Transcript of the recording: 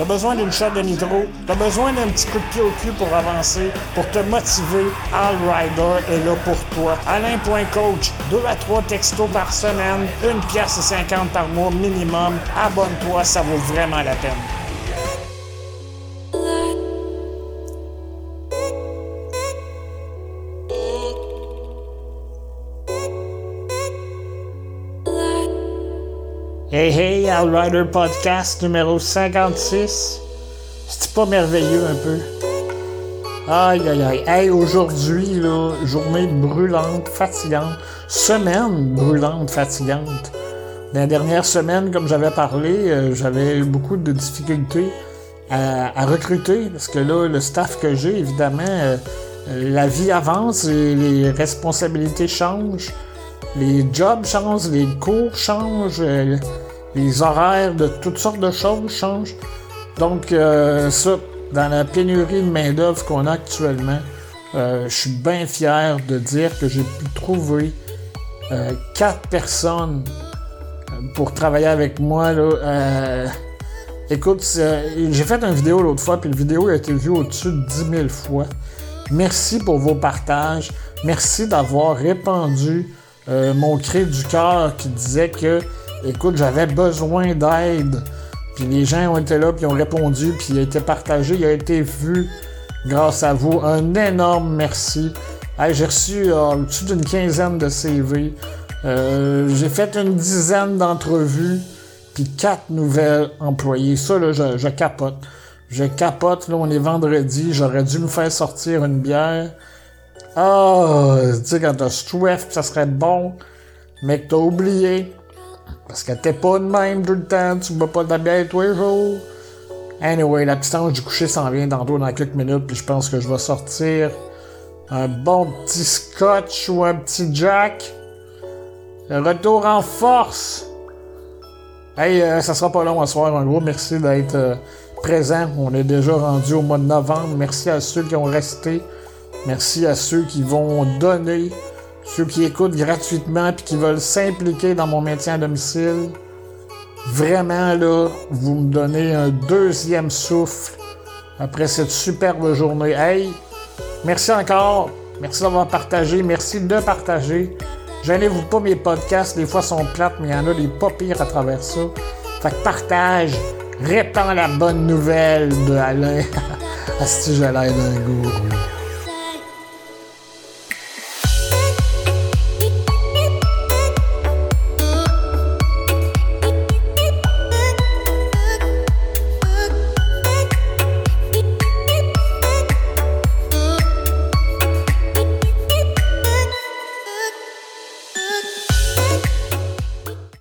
t'as besoin d'une shot de nitro, t'as besoin d'un petit coup de pied au cul pour avancer, pour te motiver, All Rider est là pour toi. Alain.coach, 2 à 3 textos par semaine, une pièce et 50 par mois minimum. Abonne-toi, ça vaut vraiment la peine. Hey hey, Rider Podcast numéro 56. C'est pas merveilleux un peu? Aïe aïe aïe. Hey, aujourd'hui, là, journée brûlante, fatigante. Semaine brûlante, fatigante. la dernière semaine, comme j'avais parlé, euh, j'avais eu beaucoup de difficultés à, recruter parce que là, le staff que j'ai, évidemment, euh, la vie avance et les responsabilités changent les jobs changent, les cours changent, euh, les horaires de toutes sortes de choses changent. Donc, euh, ça, dans la pénurie de main-d'œuvre qu'on a actuellement, euh, je suis bien fier de dire que j'ai pu trouver quatre personnes pour travailler avec moi. Là, écoute, j'ai fait une vidéo l'autre fois, puis la vidéo a été vue au-dessus de 10 000 fois. Merci pour vos partages. Merci d'avoir répandu euh, mon cri du cœur qui disait que, écoute, j'avais besoin d'aide. Puis les gens ont été là, puis ont répondu, puis il a été partagé, il a été vu grâce à vous. Un énorme merci. j'ai reçu euh, au-dessus d'une quinzaine de CV. Euh, j'ai fait une dizaine d'entrevues, puis quatre nouvelles employés. Ça, là, je, je capote. Je capote, là, on est vendredi, j'aurais dû me faire sortir une bière. Ah, tu sais, quand t'as soif, ça serait bon, mais que t'as oublié. Parce que t'es pas de même tout le temps, tu bois pas de la bière tous les jours. Anyway, la petite du coucher s'en vient tantôt dans quelques minutes, puis je pense que je vais sortir un bon petit scotch ou un petit jack. Le retour en force. Hey, euh, ça sera pas long à soir. Un gros merci d'être euh, présent. On est déjà rendu au mois de novembre. Merci à ceux qui ont resté. Merci à ceux qui vont donner, ceux qui écoutent gratuitement et qui veulent s'impliquer dans mon maintien à domicile. Vraiment, là, vous me donnez un deuxième souffle après cette superbe journée. Hey, merci encore. Merci d'avoir partagé. Merci de partager. Gênez-vous pas, mes podcasts, des fois sont plates, mais il y en a des pas pires à travers ça. Fait que partage, répands la bonne nouvelle de Alain. Asti, j'ai l'air d'un gourou.